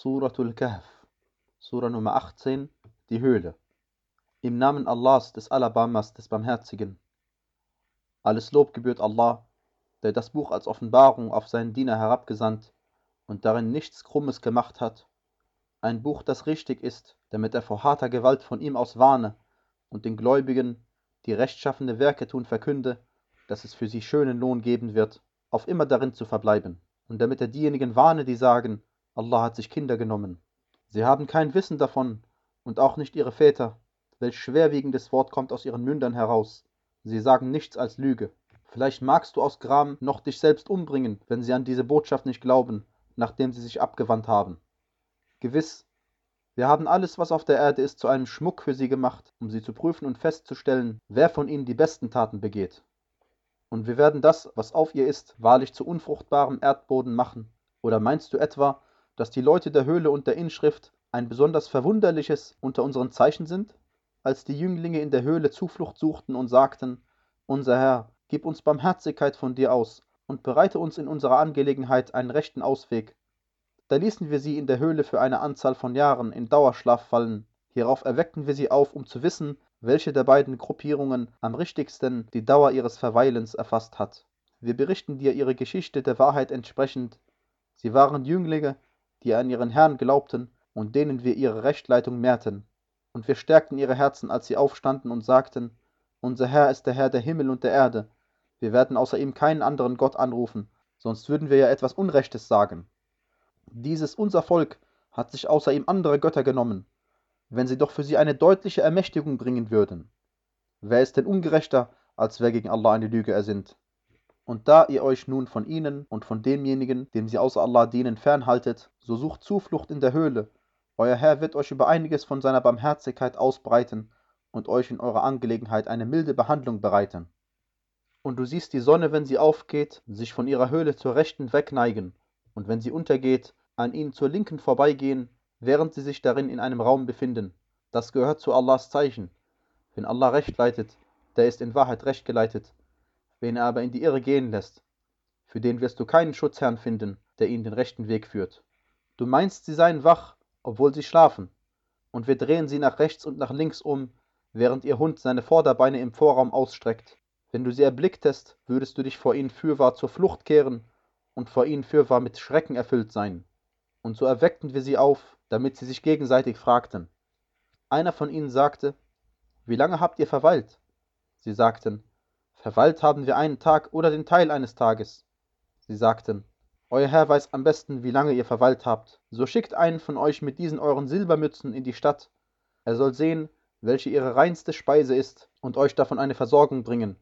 Suratul Kahf, Sura Nummer 18, die Höhle. Im Namen Allahs, des Alabamas, des Barmherzigen. Alles Lob gebührt Allah, der das Buch als Offenbarung auf seinen Diener herabgesandt und darin nichts Krummes gemacht hat. Ein Buch, das richtig ist, damit er vor harter Gewalt von ihm aus warne und den Gläubigen, die rechtschaffene Werke tun, verkünde, dass es für sie schönen Lohn geben wird, auf immer darin zu verbleiben, und damit er diejenigen warne, die sagen, Allah hat sich Kinder genommen. Sie haben kein Wissen davon und auch nicht ihre Väter. Welch schwerwiegendes Wort kommt aus ihren Mündern heraus. Sie sagen nichts als Lüge. Vielleicht magst du aus Gram noch dich selbst umbringen, wenn sie an diese Botschaft nicht glauben, nachdem sie sich abgewandt haben. Gewiss, wir haben alles, was auf der Erde ist, zu einem Schmuck für sie gemacht, um sie zu prüfen und festzustellen, wer von ihnen die besten Taten begeht. Und wir werden das, was auf ihr ist, wahrlich zu unfruchtbarem Erdboden machen. Oder meinst du etwa, dass die Leute der Höhle und der Inschrift ein besonders verwunderliches unter unseren Zeichen sind? Als die Jünglinge in der Höhle Zuflucht suchten und sagten, Unser Herr, gib uns Barmherzigkeit von dir aus und bereite uns in unserer Angelegenheit einen rechten Ausweg. Da ließen wir sie in der Höhle für eine Anzahl von Jahren in Dauerschlaf fallen. Hierauf erweckten wir sie auf, um zu wissen, welche der beiden Gruppierungen am richtigsten die Dauer ihres Verweilens erfasst hat. Wir berichten dir ihre Geschichte der Wahrheit entsprechend. Sie waren Jünglinge, die an ihren Herrn glaubten und denen wir ihre Rechtleitung mehrten. Und wir stärkten ihre Herzen, als sie aufstanden und sagten, Unser Herr ist der Herr der Himmel und der Erde. Wir werden außer ihm keinen anderen Gott anrufen, sonst würden wir ja etwas Unrechtes sagen. Dieses unser Volk hat sich außer ihm andere Götter genommen, wenn sie doch für sie eine deutliche Ermächtigung bringen würden. Wer ist denn ungerechter, als wer gegen Allah eine Lüge ersinnt? Und da ihr euch nun von ihnen und von demjenigen, dem sie außer Allah dienen, fernhaltet, so sucht Zuflucht in der Höhle. Euer Herr wird euch über einiges von seiner Barmherzigkeit ausbreiten und euch in eurer Angelegenheit eine milde Behandlung bereiten. Und du siehst die Sonne, wenn sie aufgeht, sich von ihrer Höhle zur Rechten wegneigen, und wenn sie untergeht, an ihnen zur Linken vorbeigehen, während sie sich darin in einem Raum befinden. Das gehört zu Allahs Zeichen. Wenn Allah recht leitet, der ist in Wahrheit recht geleitet Wen er aber in die Irre gehen lässt, für den wirst du keinen Schutzherrn finden, der ihn den rechten Weg führt. Du meinst, sie seien wach, obwohl sie schlafen, und wir drehen sie nach rechts und nach links um, während ihr Hund seine Vorderbeine im Vorraum ausstreckt. Wenn du sie erblicktest, würdest du dich vor ihnen fürwahr zur Flucht kehren und vor ihnen fürwahr mit Schrecken erfüllt sein. Und so erweckten wir sie auf, damit sie sich gegenseitig fragten. Einer von ihnen sagte, Wie lange habt ihr verweilt? Sie sagten, Verweilt haben wir einen Tag oder den Teil eines Tages. Sie sagten, Euer Herr weiß am besten, wie lange ihr verweilt habt. So schickt einen von euch mit diesen euren Silbermützen in die Stadt. Er soll sehen, welche ihre reinste Speise ist, und euch davon eine Versorgung bringen.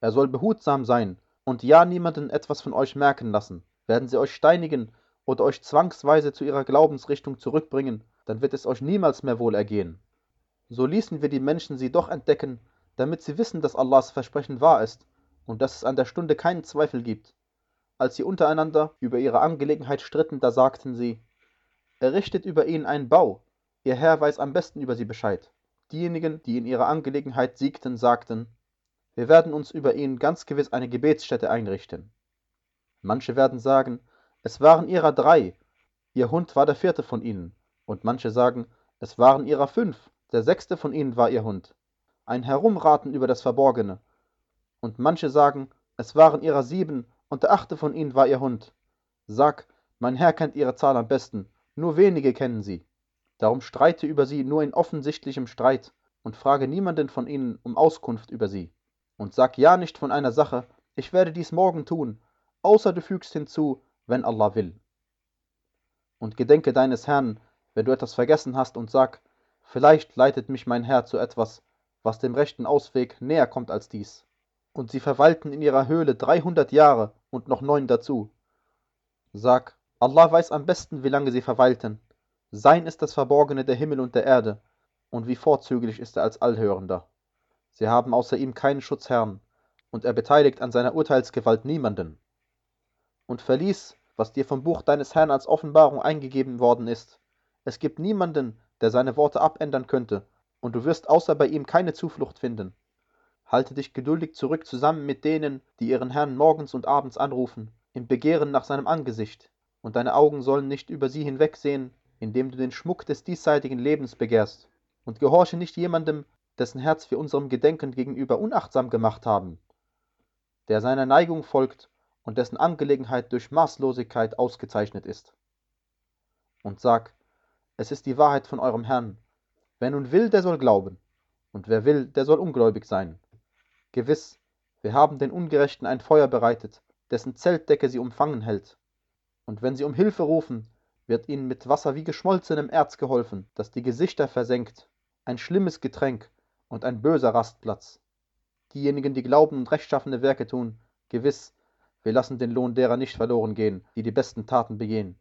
Er soll behutsam sein und ja niemanden etwas von euch merken lassen. Werden sie euch steinigen oder euch zwangsweise zu ihrer Glaubensrichtung zurückbringen, dann wird es euch niemals mehr wohl ergehen. So ließen wir die Menschen sie doch entdecken damit sie wissen, dass Allahs Versprechen wahr ist und dass es an der Stunde keinen Zweifel gibt. Als sie untereinander über ihre Angelegenheit stritten, da sagten sie, errichtet über ihn einen Bau, ihr Herr weiß am besten über sie Bescheid. Diejenigen, die in ihrer Angelegenheit siegten, sagten, wir werden uns über ihn ganz gewiss eine Gebetsstätte einrichten. Manche werden sagen, es waren ihrer drei, ihr Hund war der vierte von ihnen, und manche sagen, es waren ihrer fünf, der sechste von ihnen war ihr Hund ein Herumraten über das Verborgene. Und manche sagen, es waren ihrer sieben, und der achte von ihnen war ihr Hund. Sag, mein Herr kennt ihre Zahl am besten, nur wenige kennen sie. Darum streite über sie nur in offensichtlichem Streit und frage niemanden von ihnen um Auskunft über sie. Und sag ja nicht von einer Sache, ich werde dies morgen tun, außer du fügst hinzu, wenn Allah will. Und gedenke deines Herrn, wenn du etwas vergessen hast, und sag, vielleicht leitet mich mein Herr zu etwas, was dem rechten Ausweg näher kommt als dies. Und sie verweilten in ihrer Höhle dreihundert Jahre und noch neun dazu. Sag, Allah weiß am besten, wie lange sie verweilten. Sein ist das Verborgene der Himmel und der Erde, und wie vorzüglich ist er als Allhörender. Sie haben außer ihm keinen Schutzherrn, und er beteiligt an seiner Urteilsgewalt niemanden. Und verlies, was dir vom Buch deines Herrn als Offenbarung eingegeben worden ist. Es gibt niemanden, der seine Worte abändern könnte, und du wirst außer bei ihm keine Zuflucht finden. Halte dich geduldig zurück zusammen mit denen, die ihren Herrn morgens und abends anrufen, im Begehren nach seinem Angesicht. und deine Augen sollen nicht über sie hinwegsehen, indem du den Schmuck des diesseitigen Lebens begehrst, und gehorche nicht jemandem, dessen Herz wir unserem Gedenken gegenüber unachtsam gemacht haben, der seiner Neigung folgt und dessen Angelegenheit durch Maßlosigkeit ausgezeichnet ist. Und sag, es ist die Wahrheit von eurem Herrn, wer nun will, der soll glauben, und wer will, der soll ungläubig sein. Gewiss, wir haben den Ungerechten ein Feuer bereitet, dessen Zeltdecke sie umfangen hält. Und wenn sie um Hilfe rufen, wird ihnen mit Wasser wie geschmolzenem Erz geholfen, das die Gesichter versenkt, ein schlimmes Getränk und ein böser Rastplatz. Diejenigen, die glauben und rechtschaffene Werke tun, gewiss, wir lassen den Lohn derer nicht verloren gehen, die die besten Taten begehen.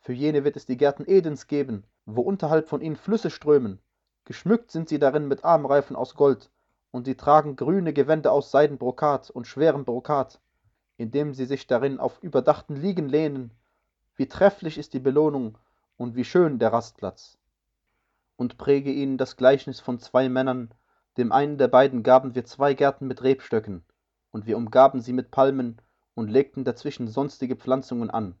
Für jene wird es die Gärten Edens geben, wo unterhalb von ihnen Flüsse strömen. Geschmückt sind sie darin mit Armreifen aus Gold, und sie tragen grüne Gewänder aus Seidenbrokat und schwerem Brokat, indem sie sich darin auf überdachten Liegen lehnen. Wie trefflich ist die Belohnung und wie schön der Rastplatz. Und präge ihnen das Gleichnis von zwei Männern, dem einen der beiden gaben wir zwei Gärten mit Rebstöcken, und wir umgaben sie mit Palmen und legten dazwischen sonstige Pflanzungen an.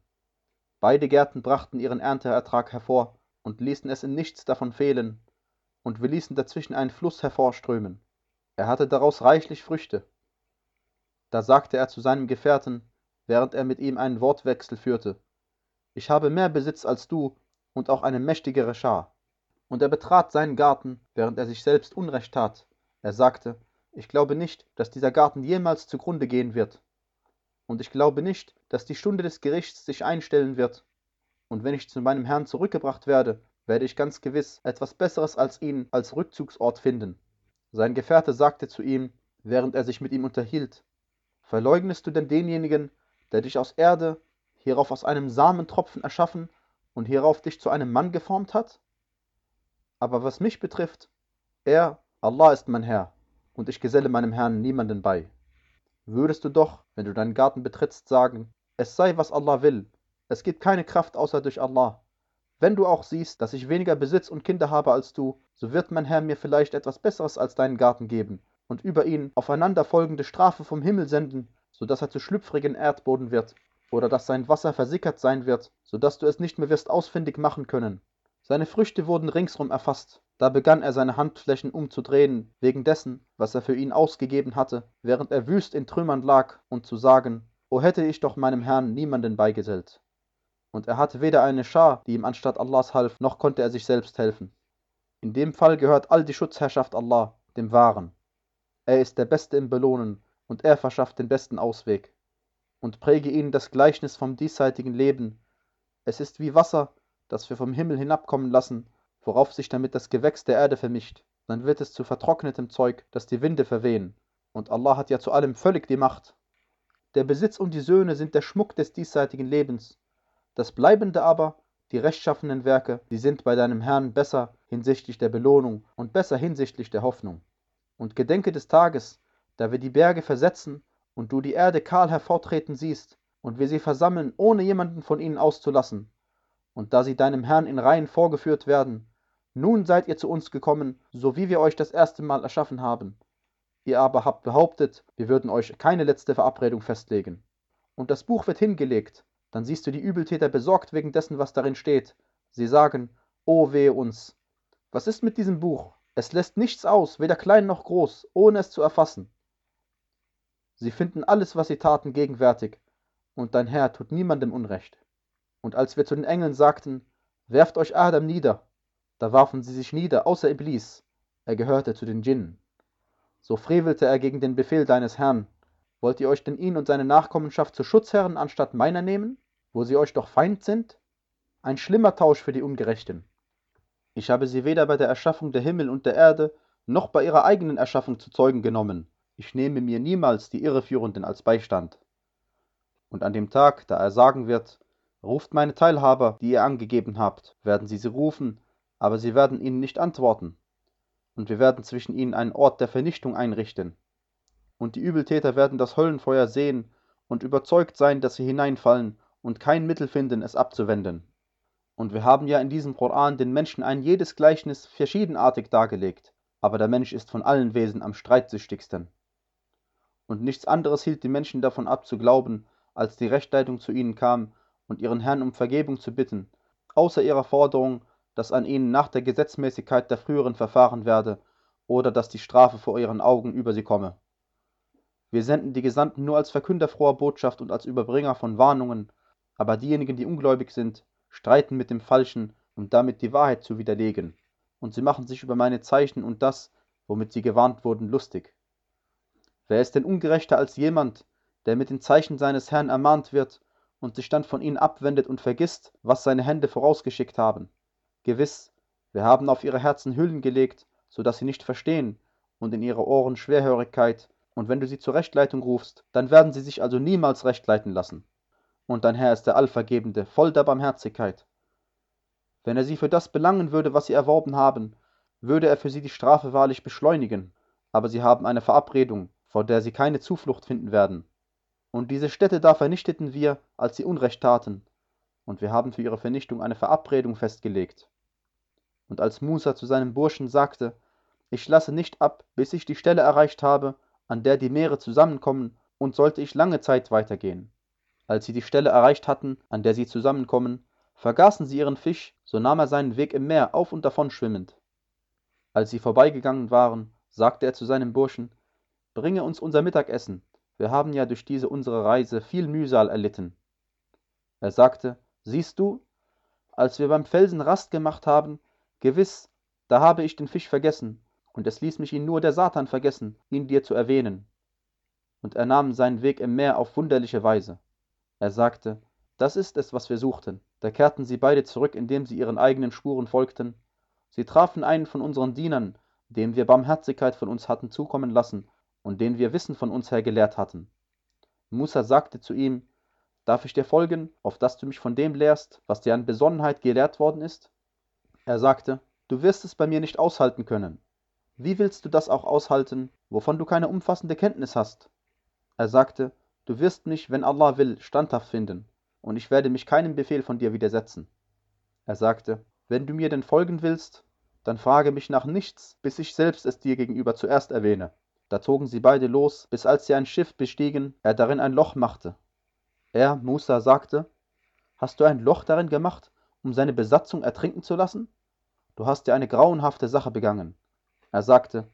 Beide Gärten brachten ihren Ernteertrag hervor und ließen es in nichts davon fehlen, und wir ließen dazwischen einen Fluss hervorströmen. Er hatte daraus reichlich Früchte. Da sagte er zu seinem Gefährten, während er mit ihm einen Wortwechsel führte, Ich habe mehr Besitz als du und auch eine mächtigere Schar. Und er betrat seinen Garten, während er sich selbst Unrecht tat, er sagte, ich glaube nicht, dass dieser Garten jemals zugrunde gehen wird. Und ich glaube nicht, dass die Stunde des Gerichts sich einstellen wird. Und wenn ich zu meinem Herrn zurückgebracht werde, werde ich ganz gewiss etwas Besseres als ihn als Rückzugsort finden. Sein Gefährte sagte zu ihm, während er sich mit ihm unterhielt, Verleugnest du denn denjenigen, der dich aus Erde, hierauf aus einem Samentropfen erschaffen und hierauf dich zu einem Mann geformt hat? Aber was mich betrifft, er Allah ist mein Herr, und ich geselle meinem Herrn niemanden bei. Würdest du doch, wenn du deinen Garten betrittst, sagen, es sei, was Allah will, es gibt keine Kraft außer durch Allah. Wenn du auch siehst, dass ich weniger Besitz und Kinder habe als du, so wird mein Herr mir vielleicht etwas Besseres als deinen Garten geben und über ihn aufeinanderfolgende Strafe vom Himmel senden, so dass er zu schlüpfrigen Erdboden wird, oder dass sein Wasser versickert sein wird, so dass du es nicht mehr wirst ausfindig machen können. Seine Früchte wurden ringsrum erfasst, da begann er seine Handflächen umzudrehen, wegen dessen, was er für ihn ausgegeben hatte, während er wüst in Trümmern lag, und zu sagen, O hätte ich doch meinem Herrn niemanden beigesellt. Und er hatte weder eine Schar, die ihm anstatt Allahs half, noch konnte er sich selbst helfen. In dem Fall gehört all die Schutzherrschaft Allah, dem Wahren. Er ist der Beste im Belohnen, und er verschafft den besten Ausweg. Und präge ihnen das Gleichnis vom diesseitigen Leben. Es ist wie Wasser, das wir vom Himmel hinabkommen lassen, worauf sich damit das Gewächs der Erde vermischt, dann wird es zu vertrocknetem Zeug, das die Winde verwehen. Und Allah hat ja zu allem völlig die Macht. Der Besitz und die Söhne sind der Schmuck des diesseitigen Lebens. Das Bleibende aber, die rechtschaffenen Werke, die sind bei deinem Herrn besser hinsichtlich der Belohnung und besser hinsichtlich der Hoffnung. Und gedenke des Tages, da wir die Berge versetzen und du die Erde kahl hervortreten siehst und wir sie versammeln, ohne jemanden von ihnen auszulassen. Und da sie deinem Herrn in Reihen vorgeführt werden, nun seid ihr zu uns gekommen, so wie wir euch das erste Mal erschaffen haben. Ihr aber habt behauptet, wir würden euch keine letzte Verabredung festlegen. Und das Buch wird hingelegt, dann siehst du die Übeltäter besorgt wegen dessen, was darin steht. Sie sagen, O wehe uns. Was ist mit diesem Buch? Es lässt nichts aus, weder klein noch groß, ohne es zu erfassen. Sie finden alles, was sie taten, gegenwärtig, und dein Herr tut niemandem Unrecht. Und als wir zu den Engeln sagten, werft euch Adam nieder, da warfen sie sich nieder, außer Iblis, er gehörte zu den Djinnen. So frevelte er gegen den Befehl deines Herrn. Wollt ihr euch denn ihn und seine Nachkommenschaft zu Schutzherren anstatt meiner nehmen, wo sie euch doch Feind sind? Ein schlimmer Tausch für die Ungerechten. Ich habe sie weder bei der Erschaffung der Himmel und der Erde, noch bei ihrer eigenen Erschaffung zu Zeugen genommen. Ich nehme mir niemals die Irreführenden als Beistand. Und an dem Tag, da er sagen wird, ruft meine Teilhaber, die ihr angegeben habt, werden sie sie rufen, aber sie werden ihnen nicht antworten. Und wir werden zwischen ihnen einen Ort der Vernichtung einrichten. Und die Übeltäter werden das Höllenfeuer sehen und überzeugt sein, dass sie hineinfallen und kein Mittel finden, es abzuwenden. Und wir haben ja in diesem Koran den Menschen ein jedes Gleichnis verschiedenartig dargelegt, aber der Mensch ist von allen Wesen am streitsüchtigsten. Und nichts anderes hielt die Menschen davon ab zu glauben, als die Rechtleitung zu ihnen kam und ihren Herrn um Vergebung zu bitten, außer ihrer Forderung, dass an ihnen nach der Gesetzmäßigkeit der früheren verfahren werde oder dass die Strafe vor ihren Augen über sie komme. Wir senden die Gesandten nur als Verkünder froher Botschaft und als Überbringer von Warnungen, aber diejenigen, die ungläubig sind, streiten mit dem Falschen, um damit die Wahrheit zu widerlegen, und sie machen sich über meine Zeichen und das, womit sie gewarnt wurden, lustig. Wer ist denn ungerechter als jemand, der mit den Zeichen seines Herrn ermahnt wird und sich dann von ihnen abwendet und vergisst, was seine Hände vorausgeschickt haben? Gewiss, wir haben auf ihre Herzen Hüllen gelegt, so dass sie nicht verstehen, und in ihre Ohren Schwerhörigkeit, und wenn du sie zur Rechtleitung rufst, dann werden sie sich also niemals rechtleiten lassen. Und dein Herr ist der Allvergebende, voll der Barmherzigkeit. Wenn er sie für das belangen würde, was sie erworben haben, würde er für sie die Strafe wahrlich beschleunigen, aber sie haben eine Verabredung, vor der sie keine Zuflucht finden werden. Und diese Städte da vernichteten wir, als sie Unrecht taten, und wir haben für ihre Vernichtung eine Verabredung festgelegt. Und als Musa zu seinem Burschen sagte, ich lasse nicht ab, bis ich die Stelle erreicht habe, an der die Meere zusammenkommen, und sollte ich lange Zeit weitergehen. Als sie die Stelle erreicht hatten, an der sie zusammenkommen, vergaßen sie ihren Fisch, so nahm er seinen Weg im Meer auf und davon schwimmend. Als sie vorbeigegangen waren, sagte er zu seinem Burschen, Bringe uns unser Mittagessen, wir haben ja durch diese unsere Reise viel Mühsal erlitten. Er sagte, Siehst du, als wir beim Felsen Rast gemacht haben, gewiss, da habe ich den Fisch vergessen, und es ließ mich ihn nur der Satan vergessen, ihn dir zu erwähnen. Und er nahm seinen Weg im Meer auf wunderliche Weise. Er sagte, das ist es, was wir suchten. Da kehrten sie beide zurück, indem sie ihren eigenen Spuren folgten. Sie trafen einen von unseren Dienern, dem wir Barmherzigkeit von uns hatten zukommen lassen und den wir Wissen von uns her gelehrt hatten. Musa sagte zu ihm, Darf ich dir folgen, auf dass du mich von dem lehrst, was dir an Besonnenheit gelehrt worden ist? Er sagte, Du wirst es bei mir nicht aushalten können. Wie willst du das auch aushalten, wovon du keine umfassende Kenntnis hast? Er sagte, Du wirst mich, wenn Allah will, standhaft finden, und ich werde mich keinem Befehl von dir widersetzen. Er sagte, Wenn du mir denn folgen willst, dann frage mich nach nichts, bis ich selbst es dir gegenüber zuerst erwähne. Da zogen sie beide los, bis als sie ein Schiff bestiegen, er darin ein Loch machte. Er, Musa, sagte, Hast du ein Loch darin gemacht, um seine Besatzung ertrinken zu lassen? Du hast ja eine grauenhafte Sache begangen. Er sagte,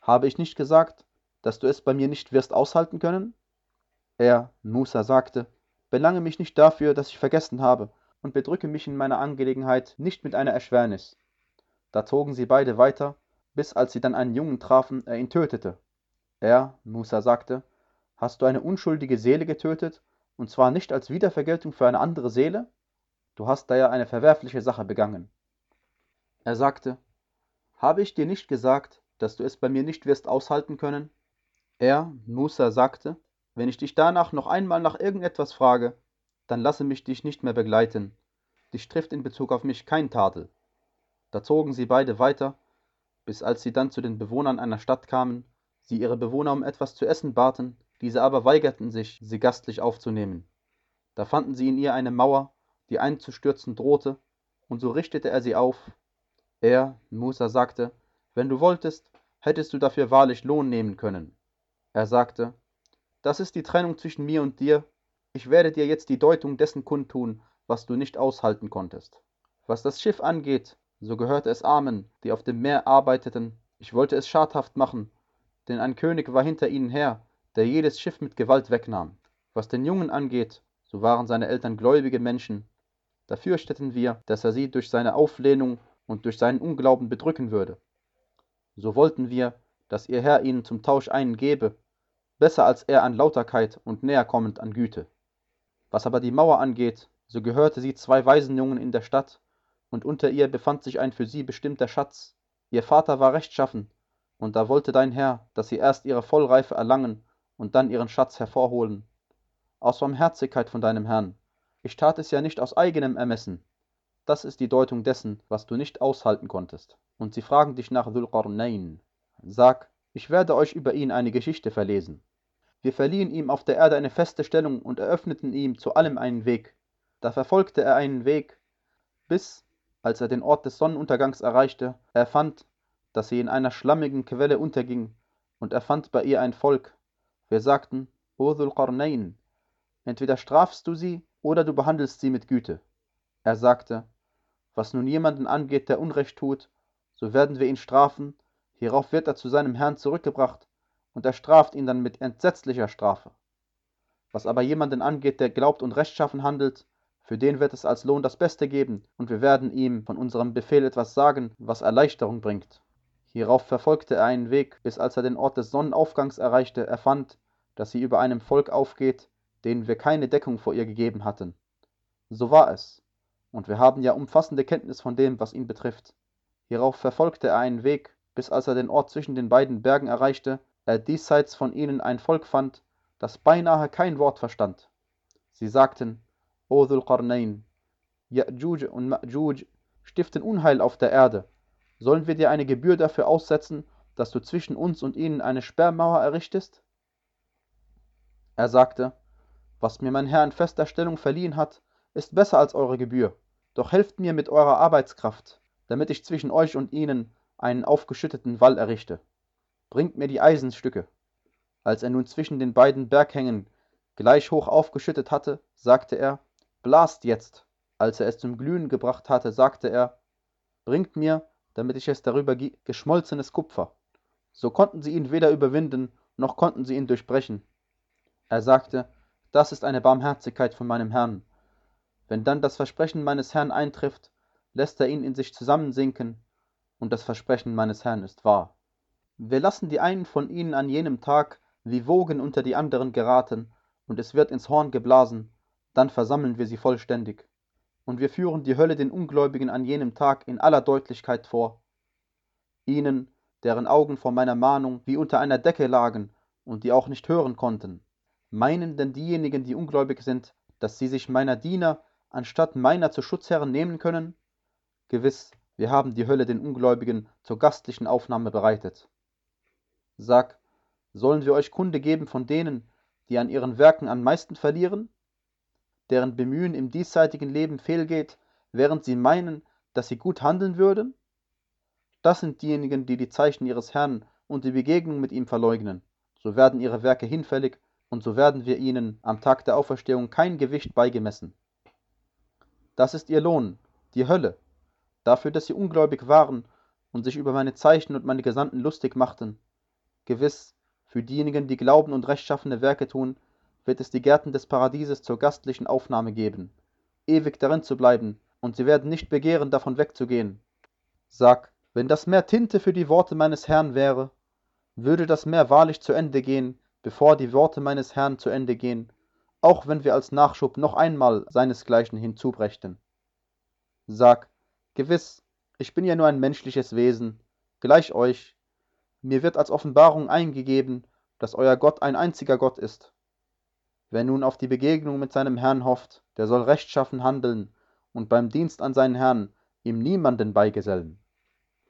Habe ich nicht gesagt, dass du es bei mir nicht wirst aushalten können? Er, Musa, sagte, Belange mich nicht dafür, dass ich vergessen habe, und bedrücke mich in meiner Angelegenheit nicht mit einer Erschwernis. Da zogen sie beide weiter, bis als sie dann einen Jungen trafen, er ihn tötete. Er, Musa, sagte, Hast du eine unschuldige Seele getötet, und zwar nicht als Wiedervergeltung für eine andere Seele? Du hast da ja eine verwerfliche Sache begangen. Er sagte, Habe ich dir nicht gesagt, dass du es bei mir nicht wirst aushalten können? Er, Musa, sagte, wenn ich dich danach noch einmal nach irgendetwas frage, dann lasse mich dich nicht mehr begleiten. Dich trifft in Bezug auf mich kein Tadel. Da zogen sie beide weiter, bis als sie dann zu den Bewohnern einer Stadt kamen, sie ihre Bewohner um etwas zu essen baten, diese aber weigerten sich, sie gastlich aufzunehmen. Da fanden sie in ihr eine Mauer, die einzustürzen drohte, und so richtete er sie auf. Er, Musa, sagte, wenn du wolltest, hättest du dafür wahrlich Lohn nehmen können. Er sagte, das ist die Trennung zwischen mir und dir. Ich werde dir jetzt die Deutung dessen kundtun, was du nicht aushalten konntest. Was das Schiff angeht, so gehörte es Armen, die auf dem Meer arbeiteten. Ich wollte es schadhaft machen, denn ein König war hinter ihnen her, der jedes Schiff mit Gewalt wegnahm. Was den Jungen angeht, so waren seine Eltern gläubige Menschen. Da fürchteten wir, dass er sie durch seine Auflehnung und durch seinen Unglauben bedrücken würde. So wollten wir, dass ihr Herr ihnen zum Tausch einen gebe, besser als er an Lauterkeit und näher kommend an Güte. Was aber die Mauer angeht, so gehörte sie zwei Waisenjungen in der Stadt, und unter ihr befand sich ein für sie bestimmter Schatz. Ihr Vater war rechtschaffen, und da wollte dein Herr, dass sie erst ihre Vollreife erlangen und dann ihren Schatz hervorholen. Aus Barmherzigkeit von deinem Herrn. Ich tat es ja nicht aus eigenem Ermessen. Das ist die Deutung dessen, was du nicht aushalten konntest. Und sie fragen dich nach Dhul Sag, ich werde euch über ihn eine Geschichte verlesen. Wir verliehen ihm auf der Erde eine feste Stellung und eröffneten ihm zu allem einen Weg. Da verfolgte er einen Weg, bis, als er den Ort des Sonnenuntergangs erreichte, er fand, dass sie in einer schlammigen Quelle unterging, und er fand bei ihr ein Volk. Wir sagten, O Dhul Qarnayn, entweder strafst du sie, oder du behandelst sie mit Güte. Er sagte, was nun jemanden angeht, der Unrecht tut, so werden wir ihn strafen, hierauf wird er zu seinem Herrn zurückgebracht, und er straft ihn dann mit entsetzlicher Strafe. Was aber jemanden angeht, der glaubt und rechtschaffen handelt, für den wird es als Lohn das Beste geben, und wir werden ihm von unserem Befehl etwas sagen, was Erleichterung bringt. Hierauf verfolgte er einen Weg, bis als er den Ort des Sonnenaufgangs erreichte, er fand, dass sie über einem Volk aufgeht, denen wir keine Deckung vor ihr gegeben hatten. So war es, und wir haben ja umfassende Kenntnis von dem, was ihn betrifft. Hierauf verfolgte er einen Weg, bis als er den Ort zwischen den beiden Bergen erreichte, er diesseits von ihnen ein Volk fand, das beinahe kein Wort verstand. Sie sagten, O Dhul Qarnayn, Ya'juj und Ma'juj stiften Unheil auf der Erde. Sollen wir dir eine Gebühr dafür aussetzen, dass du zwischen uns und ihnen eine Sperrmauer errichtest? Er sagte, was mir mein Herr in fester Stellung verliehen hat, ist besser als eure Gebühr. Doch helft mir mit eurer Arbeitskraft, damit ich zwischen euch und ihnen einen aufgeschütteten Wall errichte. Bringt mir die Eisenstücke. Als er nun zwischen den beiden Berghängen gleich hoch aufgeschüttet hatte, sagte er, Blast jetzt. Als er es zum Glühen gebracht hatte, sagte er, Bringt mir, damit ich es darüber geschmolzenes Kupfer. So konnten sie ihn weder überwinden, noch konnten sie ihn durchbrechen. Er sagte, das ist eine Barmherzigkeit von meinem Herrn. Wenn dann das Versprechen meines Herrn eintrifft, lässt er ihn in sich zusammensinken, und das Versprechen meines Herrn ist wahr. Wir lassen die einen von ihnen an jenem Tag wie Wogen unter die anderen geraten, und es wird ins Horn geblasen, dann versammeln wir sie vollständig. Und wir führen die Hölle den Ungläubigen an jenem Tag in aller Deutlichkeit vor. Ihnen, deren Augen vor meiner Mahnung wie unter einer Decke lagen und die auch nicht hören konnten. Meinen denn diejenigen, die ungläubig sind, dass sie sich meiner Diener anstatt meiner zu Schutzherren nehmen können? Gewiss, wir haben die Hölle den Ungläubigen zur gastlichen Aufnahme bereitet. Sag, Sollen wir euch Kunde geben von denen, die an ihren Werken am meisten verlieren? Deren Bemühen im diesseitigen Leben fehlgeht, während sie meinen, dass sie gut handeln würden? Das sind diejenigen, die die Zeichen ihres Herrn und die Begegnung mit ihm verleugnen. So werden ihre Werke hinfällig, und so werden wir ihnen am Tag der Auferstehung kein Gewicht beigemessen. Das ist ihr Lohn, die Hölle, dafür, dass sie ungläubig waren und sich über meine Zeichen und meine Gesandten lustig machten. Gewiss, für diejenigen, die glauben und rechtschaffene Werke tun, wird es die Gärten des Paradieses zur gastlichen Aufnahme geben, ewig darin zu bleiben, und sie werden nicht begehren, davon wegzugehen. Sag, wenn das Meer Tinte für die Worte meines Herrn wäre, würde das Meer wahrlich zu Ende gehen, bevor die Worte meines Herrn zu Ende gehen, auch wenn wir als Nachschub noch einmal seinesgleichen hinzubrächten. Sag, gewiss, ich bin ja nur ein menschliches Wesen, gleich euch, mir wird als Offenbarung eingegeben, dass euer Gott ein einziger Gott ist. Wer nun auf die Begegnung mit seinem Herrn hofft, der soll rechtschaffen handeln und beim Dienst an seinen Herrn ihm niemanden beigesellen.